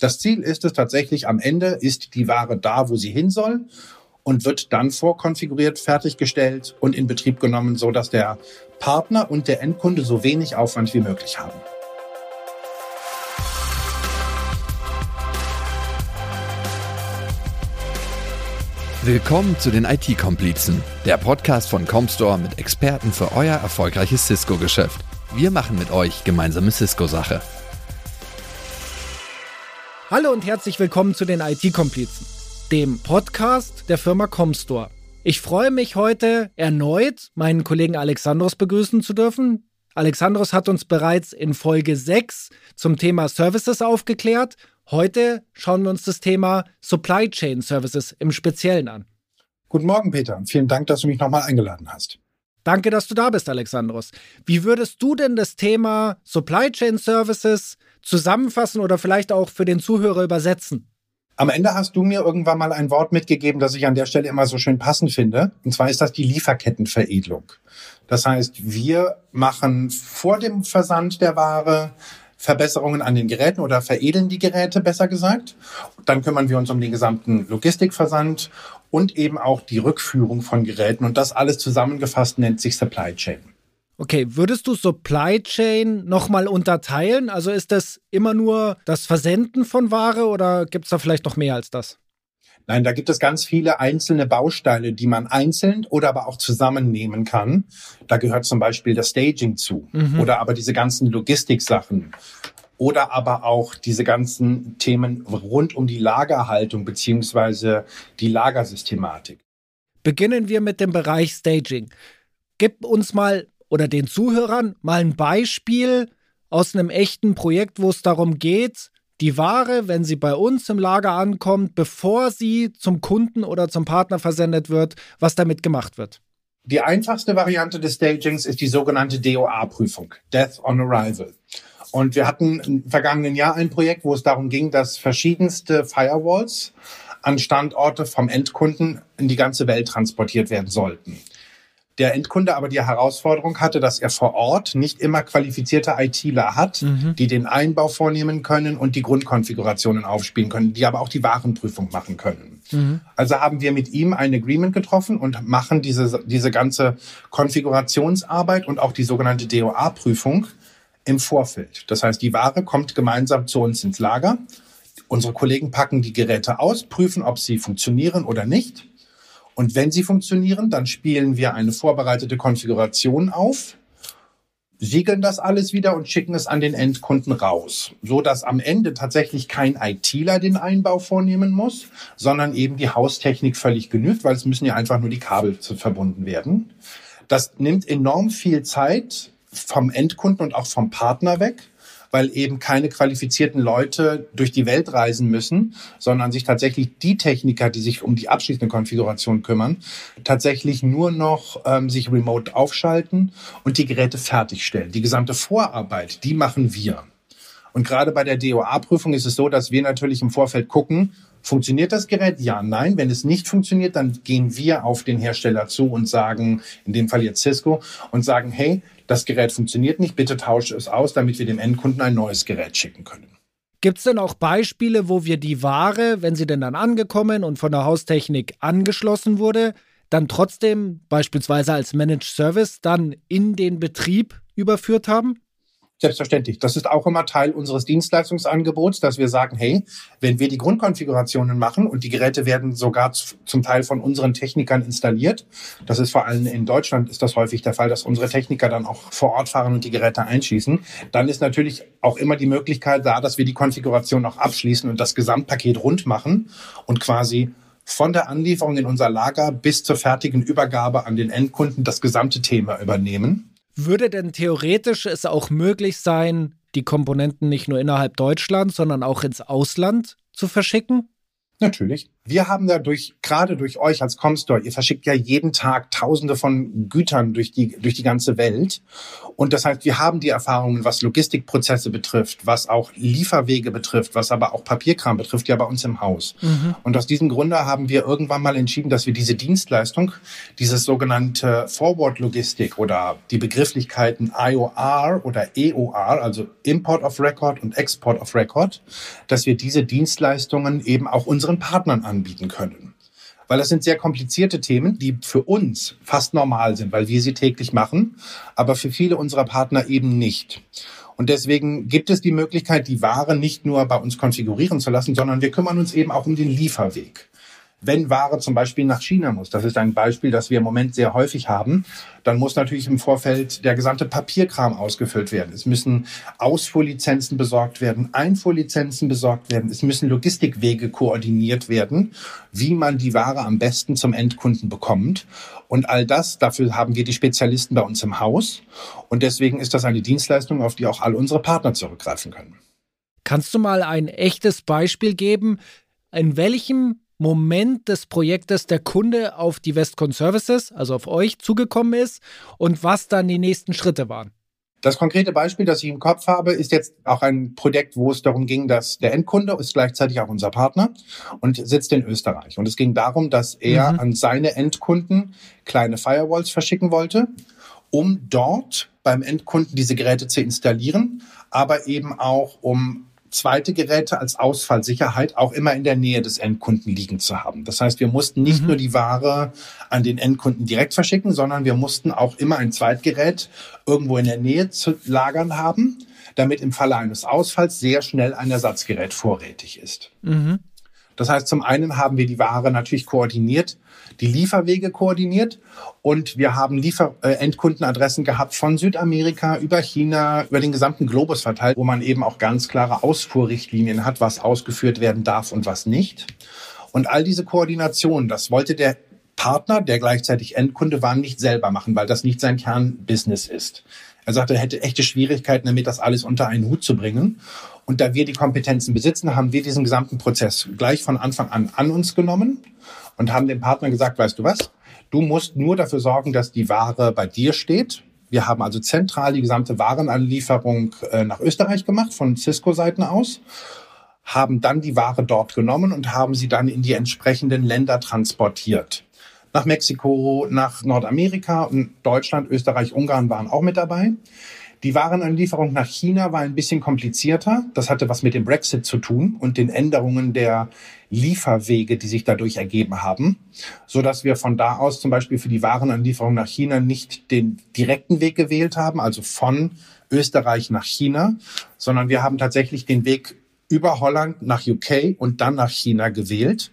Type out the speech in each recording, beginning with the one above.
Das Ziel ist es tatsächlich, am Ende ist die Ware da, wo sie hin soll und wird dann vorkonfiguriert, fertiggestellt und in Betrieb genommen, so dass der Partner und der Endkunde so wenig Aufwand wie möglich haben. Willkommen zu den IT-Komplizen, der Podcast von Comstore mit Experten für euer erfolgreiches Cisco-Geschäft. Wir machen mit euch gemeinsame Cisco-Sache. Hallo und herzlich willkommen zu den IT-Komplizen, dem Podcast der Firma Comstore. Ich freue mich heute erneut, meinen Kollegen Alexandros begrüßen zu dürfen. Alexandros hat uns bereits in Folge 6 zum Thema Services aufgeklärt. Heute schauen wir uns das Thema Supply Chain Services im Speziellen an. Guten Morgen, Peter. Vielen Dank, dass du mich nochmal eingeladen hast. Danke, dass du da bist, Alexandros. Wie würdest du denn das Thema Supply Chain Services zusammenfassen oder vielleicht auch für den Zuhörer übersetzen? Am Ende hast du mir irgendwann mal ein Wort mitgegeben, das ich an der Stelle immer so schön passend finde. Und zwar ist das die Lieferkettenveredelung. Das heißt, wir machen vor dem Versand der Ware Verbesserungen an den Geräten oder veredeln die Geräte, besser gesagt. Dann kümmern wir uns um den gesamten Logistikversand und eben auch die Rückführung von Geräten. Und das alles zusammengefasst nennt sich Supply Chain. Okay, würdest du Supply Chain nochmal unterteilen? Also ist das immer nur das Versenden von Ware oder gibt es da vielleicht noch mehr als das? Nein, da gibt es ganz viele einzelne Bausteine, die man einzeln oder aber auch zusammennehmen kann. Da gehört zum Beispiel das Staging zu mhm. oder aber diese ganzen Logistiksachen oder aber auch diese ganzen Themen rund um die Lagerhaltung beziehungsweise die Lagersystematik. Beginnen wir mit dem Bereich Staging. Gib uns mal oder den Zuhörern mal ein Beispiel aus einem echten Projekt, wo es darum geht, die Ware, wenn sie bei uns im Lager ankommt, bevor sie zum Kunden oder zum Partner versendet wird, was damit gemacht wird. Die einfachste Variante des Stagings ist die sogenannte DOA-Prüfung, Death on Arrival. Und wir hatten im vergangenen Jahr ein Projekt, wo es darum ging, dass verschiedenste Firewalls an Standorte vom Endkunden in die ganze Welt transportiert werden sollten der Endkunde aber die Herausforderung hatte, dass er vor Ort nicht immer qualifizierte ITler hat, mhm. die den Einbau vornehmen können und die Grundkonfigurationen aufspielen können, die aber auch die Warenprüfung machen können. Mhm. Also haben wir mit ihm ein Agreement getroffen und machen diese, diese ganze Konfigurationsarbeit und auch die sogenannte DOA-Prüfung im Vorfeld. Das heißt, die Ware kommt gemeinsam zu uns ins Lager. Unsere Kollegen packen die Geräte aus, prüfen, ob sie funktionieren oder nicht und wenn sie funktionieren, dann spielen wir eine vorbereitete Konfiguration auf, siegeln das alles wieder und schicken es an den Endkunden raus, so dass am Ende tatsächlich kein ITler den Einbau vornehmen muss, sondern eben die Haustechnik völlig genügt, weil es müssen ja einfach nur die Kabel verbunden werden. Das nimmt enorm viel Zeit vom Endkunden und auch vom Partner weg weil eben keine qualifizierten Leute durch die Welt reisen müssen, sondern sich tatsächlich die Techniker, die sich um die abschließende Konfiguration kümmern, tatsächlich nur noch ähm, sich remote aufschalten und die Geräte fertigstellen. Die gesamte Vorarbeit, die machen wir. Und gerade bei der DOA-Prüfung ist es so, dass wir natürlich im Vorfeld gucken, Funktioniert das Gerät? Ja, nein. Wenn es nicht funktioniert, dann gehen wir auf den Hersteller zu und sagen, in dem Fall jetzt Cisco, und sagen, hey, das Gerät funktioniert nicht, bitte tausche es aus, damit wir dem Endkunden ein neues Gerät schicken können. Gibt es denn auch Beispiele, wo wir die Ware, wenn sie denn dann angekommen und von der Haustechnik angeschlossen wurde, dann trotzdem beispielsweise als Managed Service dann in den Betrieb überführt haben? Selbstverständlich. Das ist auch immer Teil unseres Dienstleistungsangebots, dass wir sagen, hey, wenn wir die Grundkonfigurationen machen und die Geräte werden sogar zum Teil von unseren Technikern installiert, das ist vor allem in Deutschland ist das häufig der Fall, dass unsere Techniker dann auch vor Ort fahren und die Geräte einschießen, dann ist natürlich auch immer die Möglichkeit da, dass wir die Konfiguration auch abschließen und das Gesamtpaket rund machen und quasi von der Anlieferung in unser Lager bis zur fertigen Übergabe an den Endkunden das gesamte Thema übernehmen. Würde denn theoretisch es auch möglich sein, die Komponenten nicht nur innerhalb Deutschlands, sondern auch ins Ausland zu verschicken? Natürlich. Wir haben dadurch, gerade durch euch als Comstore, ihr verschickt ja jeden Tag Tausende von Gütern durch die, durch die ganze Welt. Und das heißt, wir haben die Erfahrungen, was Logistikprozesse betrifft, was auch Lieferwege betrifft, was aber auch Papierkram betrifft, ja bei uns im Haus. Mhm. Und aus diesem Grunde haben wir irgendwann mal entschieden, dass wir diese Dienstleistung, dieses sogenannte Forward Logistik oder die Begrifflichkeiten IOR oder EOR, also Import of Record und Export of Record, dass wir diese Dienstleistungen eben auch unseren unseren Partnern anbieten können. Weil das sind sehr komplizierte Themen, die für uns fast normal sind, weil wir sie täglich machen, aber für viele unserer Partner eben nicht. Und deswegen gibt es die Möglichkeit, die Ware nicht nur bei uns konfigurieren zu lassen, sondern wir kümmern uns eben auch um den Lieferweg. Wenn Ware zum Beispiel nach China muss, das ist ein Beispiel, das wir im Moment sehr häufig haben, dann muss natürlich im Vorfeld der gesamte Papierkram ausgefüllt werden. Es müssen Ausfuhrlizenzen besorgt werden, Einfuhrlizenzen besorgt werden, es müssen Logistikwege koordiniert werden, wie man die Ware am besten zum Endkunden bekommt. Und all das, dafür haben wir die Spezialisten bei uns im Haus. Und deswegen ist das eine Dienstleistung, auf die auch all unsere Partner zurückgreifen können. Kannst du mal ein echtes Beispiel geben, in welchem Moment des Projektes der Kunde auf die Westcon Services, also auf euch, zugekommen ist und was dann die nächsten Schritte waren. Das konkrete Beispiel, das ich im Kopf habe, ist jetzt auch ein Projekt, wo es darum ging, dass der Endkunde ist gleichzeitig auch unser Partner und sitzt in Österreich. Und es ging darum, dass er mhm. an seine Endkunden kleine Firewalls verschicken wollte, um dort beim Endkunden diese Geräte zu installieren, aber eben auch um zweite Geräte als Ausfallsicherheit auch immer in der Nähe des Endkunden liegen zu haben. Das heißt, wir mussten nicht mhm. nur die Ware an den Endkunden direkt verschicken, sondern wir mussten auch immer ein Zweitgerät irgendwo in der Nähe zu lagern haben, damit im Falle eines Ausfalls sehr schnell ein Ersatzgerät vorrätig ist. Mhm. Das heißt, zum einen haben wir die Ware natürlich koordiniert, die Lieferwege koordiniert und wir haben Liefer äh, Endkundenadressen gehabt von Südamerika über China, über den gesamten Globus verteilt, wo man eben auch ganz klare Ausfuhrrichtlinien hat, was ausgeführt werden darf und was nicht. Und all diese Koordination, das wollte der Partner, der gleichzeitig Endkunde war, nicht selber machen, weil das nicht sein Kernbusiness ist. Er sagte, er hätte echte Schwierigkeiten damit, das alles unter einen Hut zu bringen. Und da wir die Kompetenzen besitzen, haben wir diesen gesamten Prozess gleich von Anfang an an uns genommen und haben dem Partner gesagt, weißt du was, du musst nur dafür sorgen, dass die Ware bei dir steht. Wir haben also zentral die gesamte Warenanlieferung äh, nach Österreich gemacht, von Cisco-Seiten aus, haben dann die Ware dort genommen und haben sie dann in die entsprechenden Länder transportiert. Nach Mexiko, nach Nordamerika und Deutschland, Österreich, Ungarn waren auch mit dabei. Die Warenanlieferung nach China war ein bisschen komplizierter. Das hatte was mit dem Brexit zu tun und den Änderungen der Lieferwege, die sich dadurch ergeben haben, so dass wir von da aus zum Beispiel für die Warenanlieferung nach China nicht den direkten Weg gewählt haben, also von Österreich nach China, sondern wir haben tatsächlich den Weg über Holland nach UK und dann nach China gewählt,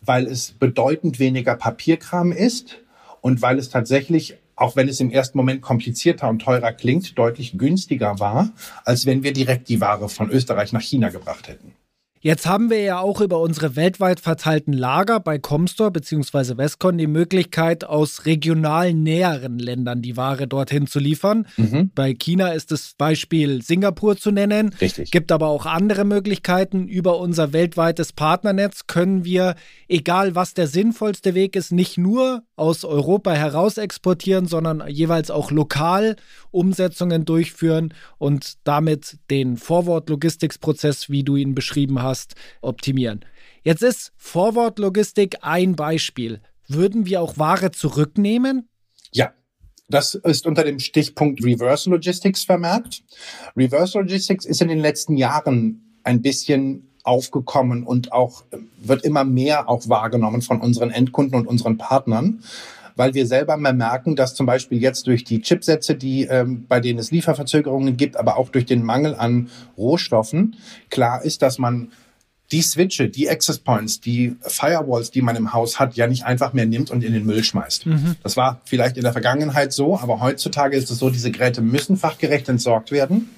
weil es bedeutend weniger Papierkram ist und weil es tatsächlich auch wenn es im ersten Moment komplizierter und teurer klingt, deutlich günstiger war, als wenn wir direkt die Ware von Österreich nach China gebracht hätten. Jetzt haben wir ja auch über unsere weltweit verteilten Lager bei Comstore bzw. Westcon die Möglichkeit, aus regional näheren Ländern die Ware dorthin zu liefern. Mhm. Bei China ist das Beispiel Singapur zu nennen. Richtig. Gibt aber auch andere Möglichkeiten. Über unser weltweites Partnernetz können wir, egal was der sinnvollste Weg ist, nicht nur aus Europa heraus exportieren, sondern jeweils auch lokal Umsetzungen durchführen und damit den Forward-Logistics-Prozess, wie du ihn beschrieben hast, optimieren. Jetzt ist Forward-Logistik ein Beispiel. Würden wir auch Ware zurücknehmen? Ja, das ist unter dem Stichpunkt Reverse Logistics vermerkt. Reverse Logistics ist in den letzten Jahren ein bisschen aufgekommen und auch wird immer mehr auch wahrgenommen von unseren Endkunden und unseren Partnern, weil wir selber merken, dass zum Beispiel jetzt durch die Chipsätze, die ähm, bei denen es Lieferverzögerungen gibt, aber auch durch den Mangel an Rohstoffen klar ist, dass man die Switche, die Access Points, die Firewalls, die man im Haus hat, ja nicht einfach mehr nimmt und in den Müll schmeißt. Mhm. Das war vielleicht in der Vergangenheit so, aber heutzutage ist es so, diese Geräte müssen fachgerecht entsorgt werden.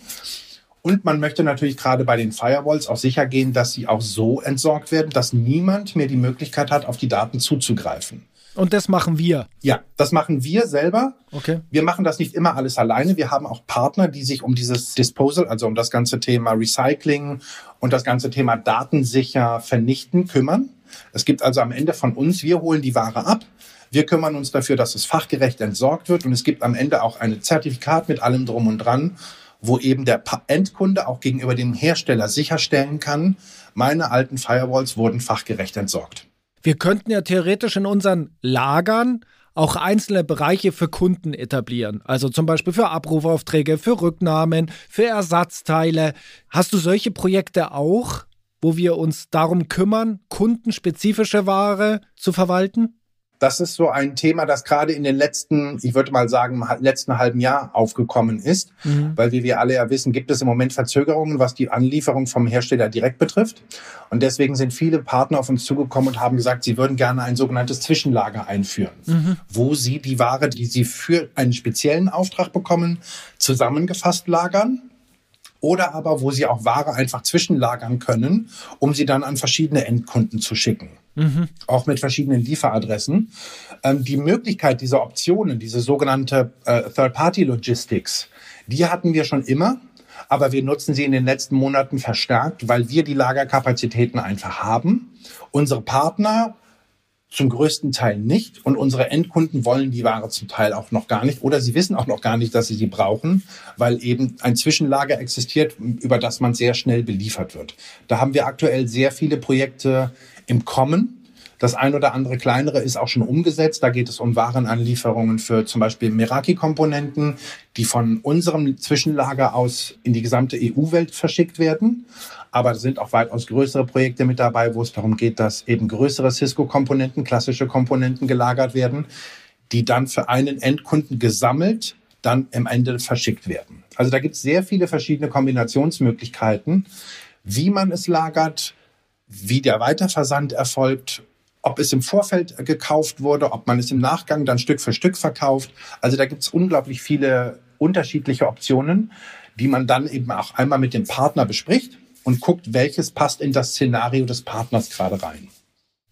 Und man möchte natürlich gerade bei den Firewalls auch sicher gehen, dass sie auch so entsorgt werden, dass niemand mehr die Möglichkeit hat, auf die Daten zuzugreifen. Und das machen wir. Ja, das machen wir selber. Okay. Wir machen das nicht immer alles alleine. Wir haben auch Partner, die sich um dieses Disposal, also um das ganze Thema Recycling und das ganze Thema datensicher vernichten kümmern. Es gibt also am Ende von uns, wir holen die Ware ab, wir kümmern uns dafür, dass es fachgerecht entsorgt wird und es gibt am Ende auch ein Zertifikat mit allem drum und dran, wo eben der Endkunde auch gegenüber dem Hersteller sicherstellen kann, meine alten Firewalls wurden fachgerecht entsorgt. Wir könnten ja theoretisch in unseren Lagern auch einzelne Bereiche für Kunden etablieren. Also zum Beispiel für Abrufaufträge, für Rücknahmen, für Ersatzteile. Hast du solche Projekte auch, wo wir uns darum kümmern, kundenspezifische Ware zu verwalten? Das ist so ein Thema, das gerade in den letzten, ich würde mal sagen, letzten halben Jahr aufgekommen ist, mhm. weil wie wir alle ja wissen, gibt es im Moment Verzögerungen, was die Anlieferung vom Hersteller direkt betrifft. Und deswegen sind viele Partner auf uns zugekommen und haben gesagt, sie würden gerne ein sogenanntes Zwischenlager einführen, mhm. wo sie die Ware, die sie für einen speziellen Auftrag bekommen, zusammengefasst lagern oder aber wo sie auch Ware einfach zwischenlagern können, um sie dann an verschiedene Endkunden zu schicken mhm. auch mit verschiedenen Lieferadressen. Ähm, die Möglichkeit dieser Optionen, diese sogenannte äh, Third-Party-Logistics, die hatten wir schon immer. Aber wir nutzen sie in den letzten Monaten verstärkt, weil wir die Lagerkapazitäten einfach haben. Unsere Partner zum größten Teil nicht und unsere Endkunden wollen die Ware zum Teil auch noch gar nicht oder sie wissen auch noch gar nicht, dass sie sie brauchen, weil eben ein Zwischenlager existiert, über das man sehr schnell beliefert wird. Da haben wir aktuell sehr viele Projekte im Kommen. Das ein oder andere kleinere ist auch schon umgesetzt. Da geht es um Warenanlieferungen für zum Beispiel Meraki-Komponenten, die von unserem Zwischenlager aus in die gesamte EU-Welt verschickt werden. Aber es sind auch weitaus größere Projekte mit dabei, wo es darum geht, dass eben größere Cisco-Komponenten, klassische Komponenten gelagert werden, die dann für einen Endkunden gesammelt dann im Ende verschickt werden. Also da gibt es sehr viele verschiedene Kombinationsmöglichkeiten, wie man es lagert, wie der Weiterversand erfolgt, ob es im Vorfeld gekauft wurde, ob man es im Nachgang dann Stück für Stück verkauft. Also da gibt es unglaublich viele unterschiedliche Optionen, die man dann eben auch einmal mit dem Partner bespricht und guckt, welches passt in das Szenario des Partners gerade rein.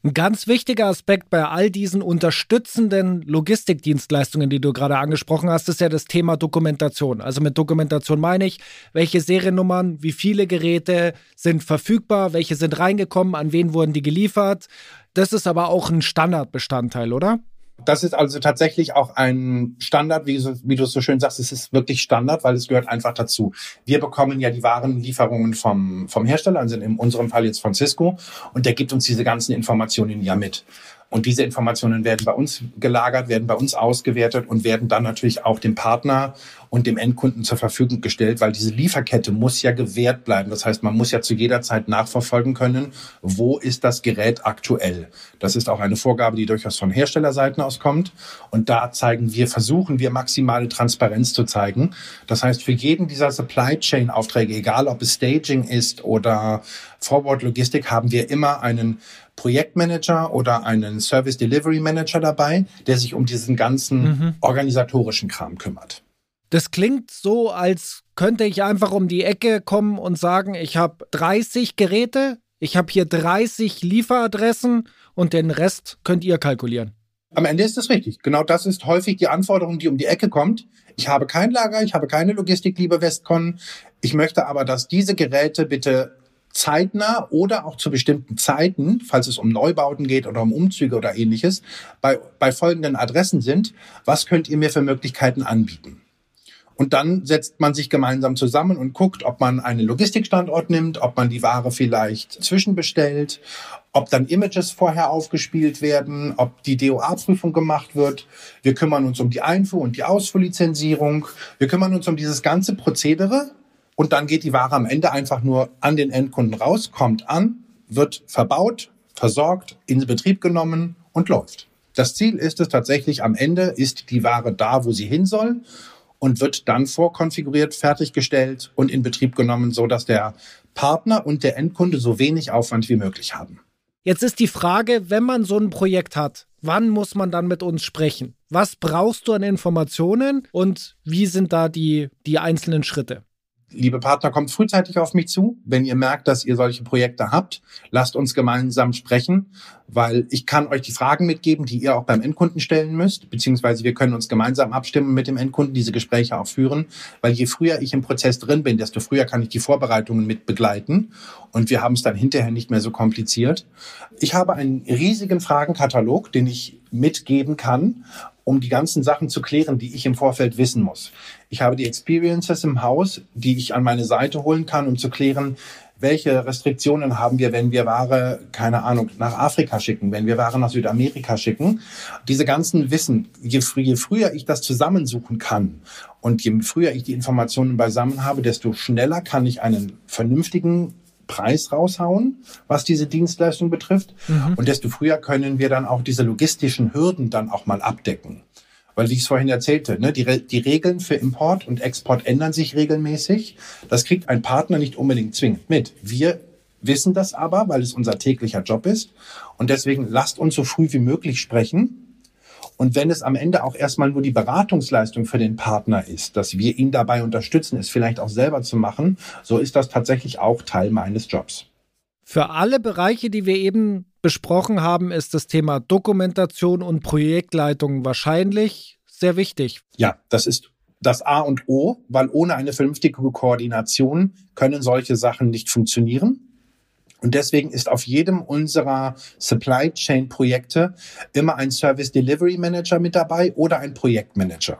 Ein ganz wichtiger Aspekt bei all diesen unterstützenden Logistikdienstleistungen, die du gerade angesprochen hast, ist ja das Thema Dokumentation. Also mit Dokumentation meine ich, welche Seriennummern, wie viele Geräte sind verfügbar, welche sind reingekommen, an wen wurden die geliefert. Das ist aber auch ein Standardbestandteil, oder? Das ist also tatsächlich auch ein Standard, wie, wie du es so schön sagst, es ist wirklich Standard, weil es gehört einfach dazu. Wir bekommen ja die Warenlieferungen vom, vom Hersteller, also in unserem Fall jetzt von Cisco, und der gibt uns diese ganzen Informationen ja mit. Und diese Informationen werden bei uns gelagert, werden bei uns ausgewertet und werden dann natürlich auch dem Partner und dem Endkunden zur Verfügung gestellt, weil diese Lieferkette muss ja gewährt bleiben. Das heißt, man muss ja zu jeder Zeit nachverfolgen können, wo ist das Gerät aktuell. Das ist auch eine Vorgabe, die durchaus von Herstellerseiten aus kommt. Und da zeigen wir, versuchen wir maximale Transparenz zu zeigen. Das heißt, für jeden dieser Supply Chain Aufträge, egal ob es Staging ist oder Forward Logistik, haben wir immer einen Projektmanager oder einen Service Delivery Manager dabei, der sich um diesen ganzen mhm. organisatorischen Kram kümmert. Das klingt so, als könnte ich einfach um die Ecke kommen und sagen, ich habe 30 Geräte, ich habe hier 30 Lieferadressen und den Rest könnt ihr kalkulieren. Am Ende ist das richtig. Genau das ist häufig die Anforderung, die um die Ecke kommt. Ich habe kein Lager, ich habe keine Logistik, liebe Westcon. Ich möchte aber, dass diese Geräte bitte zeitnah oder auch zu bestimmten Zeiten, falls es um Neubauten geht oder um Umzüge oder ähnliches, bei, bei folgenden Adressen sind. Was könnt ihr mir für Möglichkeiten anbieten? Und dann setzt man sich gemeinsam zusammen und guckt, ob man einen Logistikstandort nimmt, ob man die Ware vielleicht zwischenbestellt, ob dann Images vorher aufgespielt werden, ob die DOA-Prüfung gemacht wird. Wir kümmern uns um die Einfuhr und die Ausfuhrlizenzierung. Wir kümmern uns um dieses ganze Prozedere und dann geht die Ware am Ende einfach nur an den Endkunden raus, kommt an, wird verbaut, versorgt, in Betrieb genommen und läuft. Das Ziel ist es tatsächlich, am Ende ist die Ware da, wo sie hin soll und wird dann vorkonfiguriert, fertiggestellt und in Betrieb genommen, so dass der Partner und der Endkunde so wenig Aufwand wie möglich haben. Jetzt ist die Frage, wenn man so ein Projekt hat, wann muss man dann mit uns sprechen? Was brauchst du an Informationen und wie sind da die, die einzelnen Schritte? Liebe Partner, kommt frühzeitig auf mich zu. Wenn ihr merkt, dass ihr solche Projekte habt, lasst uns gemeinsam sprechen, weil ich kann euch die Fragen mitgeben, die ihr auch beim Endkunden stellen müsst, beziehungsweise wir können uns gemeinsam abstimmen mit dem Endkunden, diese Gespräche auch führen, weil je früher ich im Prozess drin bin, desto früher kann ich die Vorbereitungen mit begleiten und wir haben es dann hinterher nicht mehr so kompliziert. Ich habe einen riesigen Fragenkatalog, den ich mitgeben kann um die ganzen Sachen zu klären, die ich im Vorfeld wissen muss. Ich habe die Experiences im Haus, die ich an meine Seite holen kann, um zu klären, welche Restriktionen haben wir, wenn wir Ware, keine Ahnung, nach Afrika schicken, wenn wir Ware nach Südamerika schicken. Diese ganzen Wissen, je, je früher ich das zusammensuchen kann und je früher ich die Informationen beisammen habe, desto schneller kann ich einen vernünftigen Preis raushauen, was diese Dienstleistung betrifft. Mhm. Und desto früher können wir dann auch diese logistischen Hürden dann auch mal abdecken. Weil, wie ich es vorhin erzählte, ne, die, die Regeln für Import und Export ändern sich regelmäßig. Das kriegt ein Partner nicht unbedingt zwingend mit. Wir wissen das aber, weil es unser täglicher Job ist. Und deswegen lasst uns so früh wie möglich sprechen und wenn es am Ende auch erstmal nur die Beratungsleistung für den Partner ist, dass wir ihn dabei unterstützen, es vielleicht auch selber zu machen, so ist das tatsächlich auch Teil meines Jobs. Für alle Bereiche, die wir eben besprochen haben, ist das Thema Dokumentation und Projektleitung wahrscheinlich sehr wichtig. Ja, das ist das A und O, weil ohne eine vernünftige Koordination können solche Sachen nicht funktionieren. Und deswegen ist auf jedem unserer Supply Chain Projekte immer ein Service Delivery Manager mit dabei oder ein Projektmanager.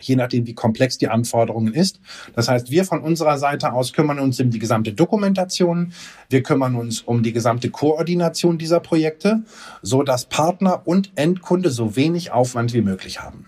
Je nachdem, wie komplex die Anforderungen ist. Das heißt, wir von unserer Seite aus kümmern uns um die gesamte Dokumentation. Wir kümmern uns um die gesamte Koordination dieser Projekte, so dass Partner und Endkunde so wenig Aufwand wie möglich haben.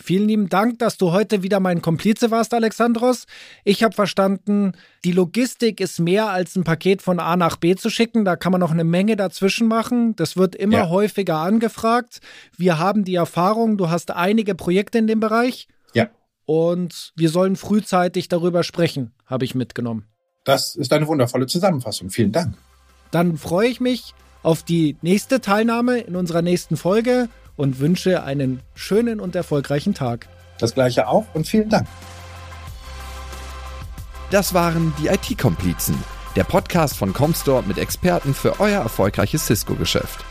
Vielen lieben Dank, dass du heute wieder mein Komplize warst, Alexandros. Ich habe verstanden, die Logistik ist mehr als ein Paket von A nach B zu schicken. Da kann man noch eine Menge dazwischen machen. Das wird immer ja. häufiger angefragt. Wir haben die Erfahrung, du hast einige Projekte in dem Bereich. Ja. Und wir sollen frühzeitig darüber sprechen, habe ich mitgenommen. Das ist eine wundervolle Zusammenfassung. Vielen Dank. Dann freue ich mich auf die nächste Teilnahme in unserer nächsten Folge und wünsche einen schönen und erfolgreichen Tag. Das gleiche auch und vielen Dank. Das waren die IT-Komplizen, der Podcast von Comstore mit Experten für euer erfolgreiches Cisco-Geschäft.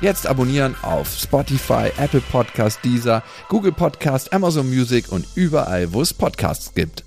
Jetzt abonnieren auf Spotify, Apple Podcast, Deezer, Google Podcast, Amazon Music und überall, wo es Podcasts gibt.